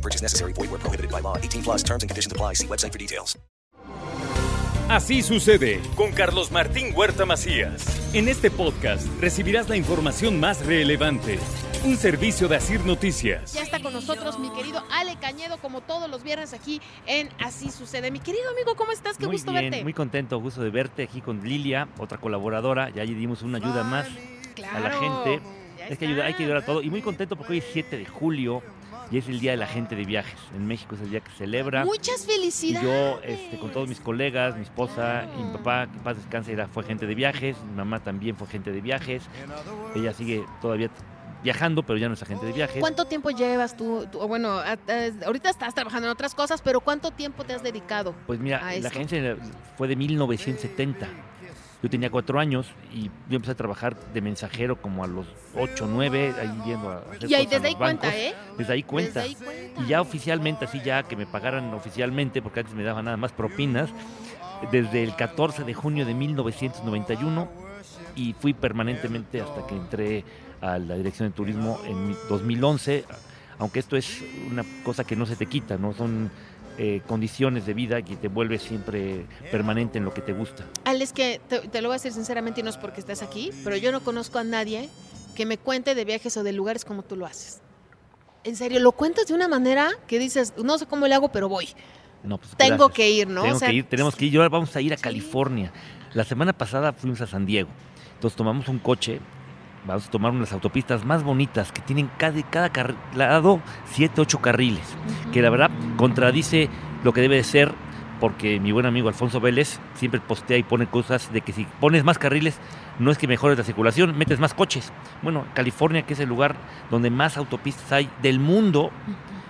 No purchase necessary. Void where prohibited by law. 18 plus terms and conditions apply. See website for details. Así sucede con Carlos Martín Huerta Macías. En este podcast recibirás la información más relevante. Un servicio de Asir Noticias. Ya está con nosotros mi querido Ale Cañedo, como todos los viernes aquí en Así Sucede. Mi querido amigo, ¿cómo estás? Qué muy gusto bien, verte. Muy contento, gusto de verte aquí con Lilia, otra colaboradora. Ya allí dimos una ayuda más a la gente. Es que ayuda, hay que ayudar a todo. Y muy contento porque hoy es 7 de julio y es el Día de la Gente de Viajes. En México es el día que se celebra. Muchas Y felicidades. yo, este, con todos mis colegas, mi esposa y mi papá, que paz descanse, era, fue gente de viajes. Mi mamá también fue gente de viajes. Ella sigue todavía viajando, pero ya no es agente de viajes. ¿Cuánto tiempo llevas tú? tú- bueno, a- a- ahorita estás trabajando en otras cosas, pero ¿cuánto tiempo te has dedicado? Pues mira, a la esto? agencia fue de 1970. Yo tenía cuatro años y yo empecé a trabajar de mensajero como a los 8, 9, ahí yendo a hacer Y ahí desde ahí cuenta. ¿eh? Desde ahí cuenta. Desde ahí cuenta. Y ya oficialmente, así ya que me pagaran oficialmente, porque antes me daban nada más propinas, desde el 14 de junio de 1991 y fui permanentemente hasta que entré a la dirección de turismo en mi- 2011, aunque esto es una cosa que no se te quita, ¿no? Son eh, condiciones de vida que te vuelve siempre permanente en lo que te gusta. Ale, es que te, te lo voy a decir sinceramente y no es porque estés aquí, pero yo no conozco a nadie que me cuente de viajes o de lugares como tú lo haces. En serio, lo cuentas de una manera que dices, no sé cómo le hago, pero voy. No, pues, Tengo gracias. que ir, ¿no? Tengo O sea, que ir, tenemos que ir. Y ahora vamos a ir a. California. La semana pasada fuimos a San Diego. Entonces tomamos un coche, vamos a tomar unas autopistas más bonitas que tienen cada, cada car- lado 7, 8 carriles. Que la verdad contradice lo que debe de ser porque mi buen amigo Alfonso Vélez siempre postea y pone cosas de que si pones más carriles no es que mejores la circulación, metes más coches. Bueno, California, que es el lugar donde más autopistas hay del mundo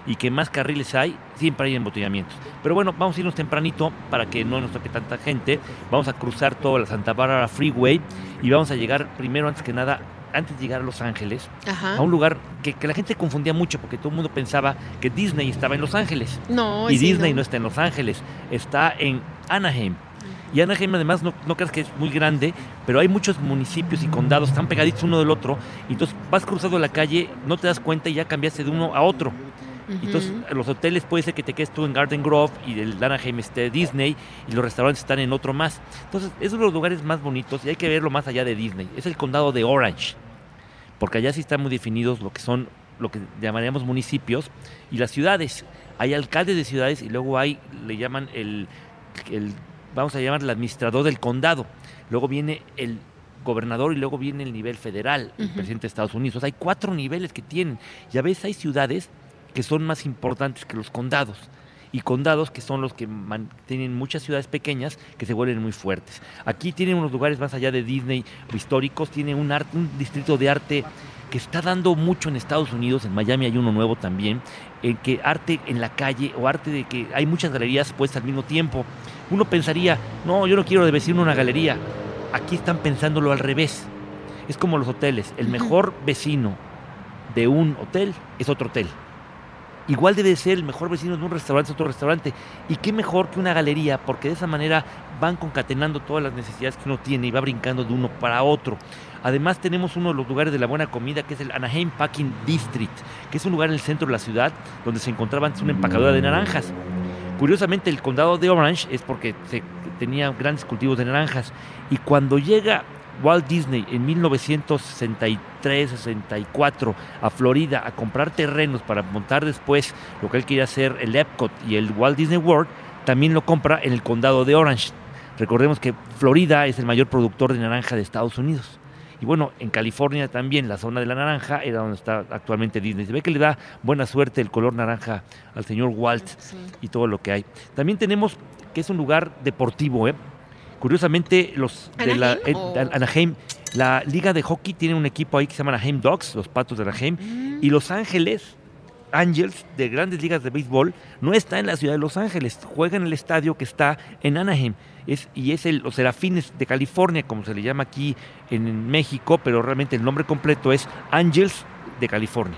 y que más carriles hay, siempre hay embotellamientos. Pero bueno, vamos a irnos tempranito para que no nos toque tanta gente. Vamos a cruzar toda la Santa Bárbara Freeway y vamos a llegar primero, antes que nada, antes de llegar a Los Ángeles, Ajá. a un lugar que, que la gente confundía mucho porque todo el mundo pensaba que Disney estaba en Los Ángeles. No, y sí, Disney no. está en Los Ángeles, está en Anaheim. Y Anaheim además no, no creas que es muy grande, pero hay muchos municipios y condados, están pegaditos uno del otro, y entonces vas cruzando la calle, no te das cuenta y ya cambiaste de uno a otro. Entonces, los hoteles puede ser que te quedes tú en Garden Grove y el Anaheim esté Disney y los restaurantes están en otro más. Entonces, esos son los lugares más bonitos y hay que verlo más allá de Disney. Es el condado de Orange, porque allá sí están muy definidos lo que son lo que llamaríamos municipios y las ciudades. Hay alcaldes de ciudades y luego hay, le llaman el, el vamos a llamar el administrador del condado. Luego viene el gobernador y luego viene el nivel federal, el presidente de Estados Unidos. O sea, hay cuatro niveles que tienen. Ya ves, hay ciudades que son más importantes que los condados. Y condados que son los que tienen muchas ciudades pequeñas que se vuelven muy fuertes. Aquí tienen unos lugares más allá de Disney históricos, tiene un, arte, un distrito de arte que está dando mucho en Estados Unidos, en Miami hay uno nuevo también, en que arte en la calle o arte de que hay muchas galerías puestas al mismo tiempo. Uno pensaría, no, yo no quiero de vecino una galería. Aquí están pensándolo al revés. Es como los hoteles. El mejor vecino de un hotel es otro hotel. Igual debe ser el mejor vecino de un restaurante es otro restaurante. Y qué mejor que una galería, porque de esa manera van concatenando todas las necesidades que uno tiene y va brincando de uno para otro. Además tenemos uno de los lugares de la buena comida que es el Anaheim Packing District, que es un lugar en el centro de la ciudad donde se encontraba antes una empacadora de naranjas. Curiosamente el condado de Orange es porque se tenía grandes cultivos de naranjas y cuando llega Walt Disney en 1963-64 a Florida a comprar terrenos para montar después lo que él quería hacer el Epcot y el Walt Disney World, también lo compra en el condado de Orange. Recordemos que Florida es el mayor productor de naranja de Estados Unidos. Y bueno, en California también, la zona de la naranja era donde está actualmente Disney. Se ve que le da buena suerte el color naranja al señor Walt Sí. y todo lo que hay. También tenemos que es un lugar deportivo, ¿eh? Curiosamente, los de la ¿Anaheim eh, o- Anaheim, la liga de hockey tiene un equipo ahí que se llama Anaheim Dogs, los patos de Anaheim, Mm. y Los Ángeles Angels de grandes ligas de béisbol no está en la ciudad de Los Ángeles, juega en el estadio que está en Anaheim. Es, y es el, los Serafines de California, como se le llama aquí en México, pero realmente el nombre completo es Angels de California.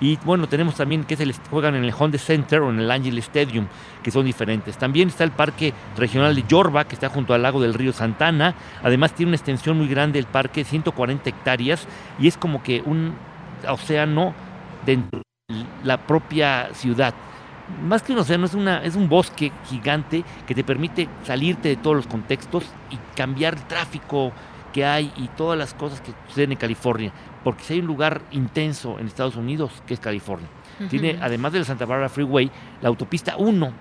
Y bueno, tenemos también que es el, juegan en el Honda Center o en el Angel Stadium, que son diferentes. También está el Parque Regional de Yorba, que está junto al lago del río Santana. Además tiene una extensión muy grande el parque, 140 hectáreas, y es como que un océano dentro de la propia ciudad. Más que un océano, es, una, es un bosque gigante que te permite salirte de todos los contextos y cambiar el tráfico que hay y todas las cosas que suceden en California. Porque si hay un lugar intenso en Estados Unidos, que es California. Tiene, además de la Santa Barbara Freeway, la autopista 1.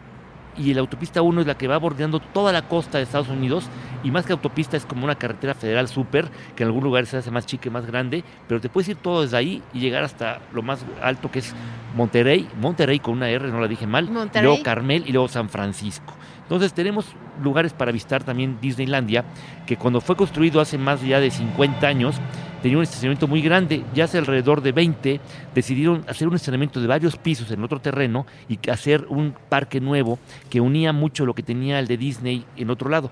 Y la autopista 1 es la que va bordeando toda la costa de Estados Unidos. Y más que autopista, es como una carretera federal súper, que en algún lugar se hace más chica y más grande. Pero te puedes ir todo desde ahí y llegar hasta lo más alto que es Monterrey. Monterrey con una R, no la dije mal. Monterrey. Luego Carmel y luego San Francisco. Entonces tenemos lugares para visitar también Disneylandia, que cuando fue construido hace más ya de 50 años, tenía un estacionamiento muy grande, ya hace alrededor de 20, decidieron hacer un estacionamiento de varios pisos en otro terreno y hacer un parque nuevo que unía mucho lo que tenía el de Disney en otro lado.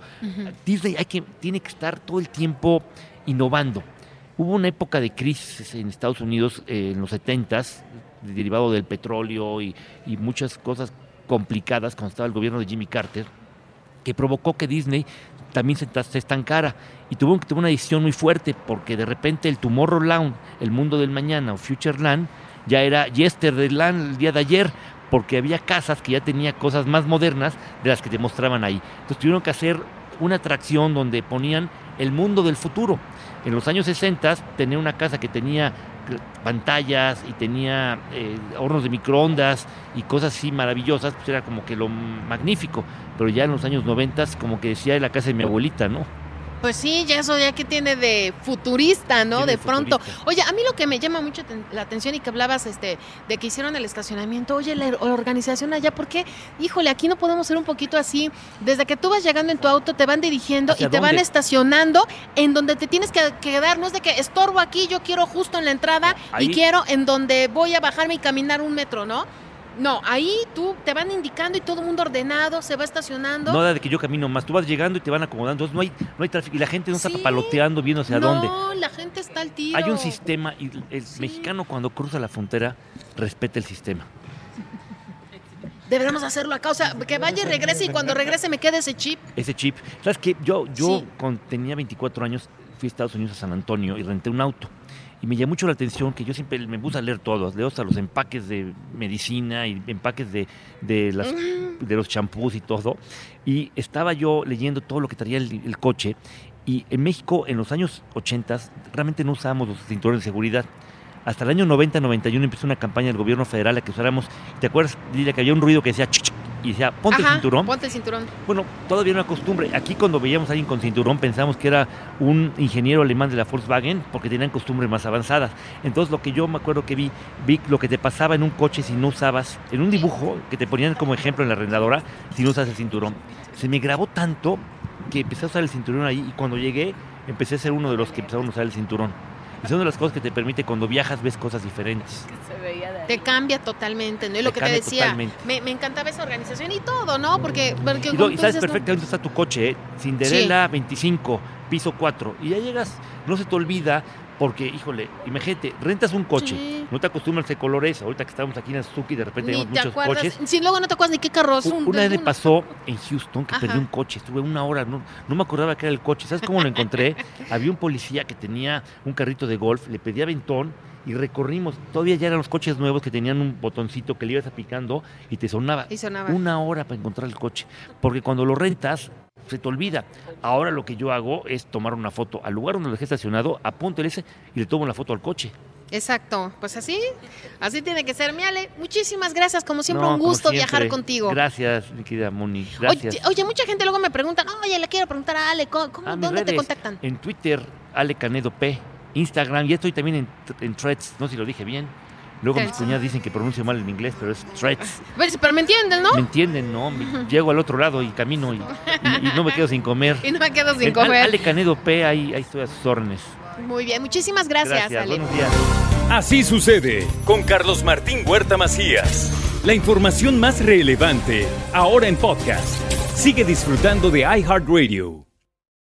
Disney que, tiene que estar todo el tiempo innovando. Hubo una época de crisis en Estados Unidos eh, en los 70s, derivado del petróleo y, muchas cosas complicadas cuando estaba el gobierno de Jimmy Carter, que provocó que Disney también se, se estancara y tuvo, tuvo una decisión muy fuerte porque de repente el Tomorrowland, el mundo del mañana o Futureland, ya era Yesterland el día de ayer porque había casas que ya tenía cosas más modernas de las que te mostraban ahí. Entonces tuvieron que hacer una atracción donde ponían el mundo del futuro. En los años 60 tenía una casa que tenía pantallas y tenía eh, hornos de microondas y cosas así maravillosas, pues era como que lo magnífico. Pero ya en los años 90 como que decía la casa de mi abuelita, ¿no? Pues sí, ya eso ya que tiene de futurista, ¿no? Tiene De pronto. futurista. Oye, a mí lo que me llama mucho la atención y que hablabas este de que hicieron el estacionamiento, oye, la organización allá, ¿por qué? Híjole, aquí no podemos ser un poquito así. Desde que tú vas llegando en tu auto, te van dirigiendo y ¿Hacia te van estacionando en donde te tienes que quedar. No es de que estorbo aquí, yo quiero justo en la entrada Ahí- y quiero en donde voy a bajarme y caminar un metro, ¿no? No, ahí tú te van indicando y todo el mundo ordenado, se va estacionando. No da de que yo camino más, tú vas llegando y te van acomodando, entonces no hay, no hay tráfico y la gente no está papaloteando viendo hacia no, dónde. la gente está al tiro. Hay un sistema y el Sí. mexicano cuando cruza la frontera respeta el sistema. Deberíamos hacerlo acá, o sea, que vaya y regrese y cuando regrese me quede ese chip. ese chip. ¿Sabes qué? Yo, yo Sí. tenía 24 años fui a Estados Unidos a San Antonio y renté un auto. Y me llamó mucho la atención que yo siempre me gusta leer todo, leo hasta los empaques de medicina y empaques de, de, las, de los champús y todo. Y estaba yo leyendo todo lo que traía el, el coche. Y en México, en los años 80, realmente no usábamos los cinturones de seguridad. Hasta el año 90-91 empezó una campaña del gobierno federal a que usáramos. ¿Te acuerdas, Lidia, que había un ruido que decía "Ch, ch", y decía, ponte el Ajá, cinturón? Ponte el cinturón. Bueno, todavía era una costumbre. Aquí cuando veíamos a alguien con cinturón pensamos que era un ingeniero alemán de la Volkswagen porque tenían costumbres más avanzadas. Entonces lo que yo me acuerdo que vi, vi lo que te pasaba en un coche si no usabas, en un dibujo que te ponían como ejemplo en la arrendadora, si no usas el cinturón. Se me grabó tanto que empecé a usar el cinturón ahí y cuando llegué empecé a ser uno de los que empezaron a usar el cinturón. Y son de las cosas que te permite cuando viajas ves cosas diferentes. Te cambia totalmente, ¿no? Y lo Te que te decía, totalmente. me, me encantaba esa organización y todo, ¿no? Porque, porque Y, lo- y sabes no- perfectamente dónde está tu coche, ¿eh? Cinderella 25, piso 4. Y ya llegas, no se te olvida, porque, híjole, imagínate, rentas un coche, Sí. no te acostumbras a ese colores, ahorita que estamos aquí en Suzuki, de repente Ni vemos te muchos acuerdas. coches. Si luego no te acuerdas ni qué carro es. Un- Una vez me pasó en Houston que Ajá. perdí un coche, estuve una hora, no, no me acordaba que era el coche. ¿Sabes cómo lo encontré? Había un policía que tenía un carrito de golf, le pedía aventón y recorrimos. Todavía ya eran los coches nuevos que tenían un botoncito que le ibas aplicando y te sonaba. Y sonaba. Una hora para encontrar el coche. Porque cuando lo rentas, se te olvida. Ahora lo que yo hago es tomar una foto al lugar donde lo dejé estacionado, apunto el ese y le tomo la foto al coche. Exacto, pues así, así tiene que ser. Mi Ale, muchísimas gracias, como siempre, No, un gusto siempre. viajar contigo. Gracias, mi querida Moni. Oye, Gracias. oye, mucha gente luego me pregunta, oye, le quiero preguntar a Ale, ¿cómo, Ah, ¿dónde te contactan? En Twitter, Ale Canedo P. Instagram, ya estoy también en, en Threads, no sé si lo dije bien. Luego mis cuñadas dicen que pronuncio mal en inglés, pero es Threads. Pero, pero me entienden, ¿no? ¿Me entienden, no? Me- llego al otro lado y camino y, y- y no me quedo sin comer. Y no me quedo sin En comer. Ale Canedo P, ahí, ahí estoy a sus órdenes. Muy bien, muchísimas gracias, Ale. Buenos días. Así sucede con Carlos Martín Huerta Macías. La información más relevante ahora en podcast. Sigue disfrutando de iHeartRadio.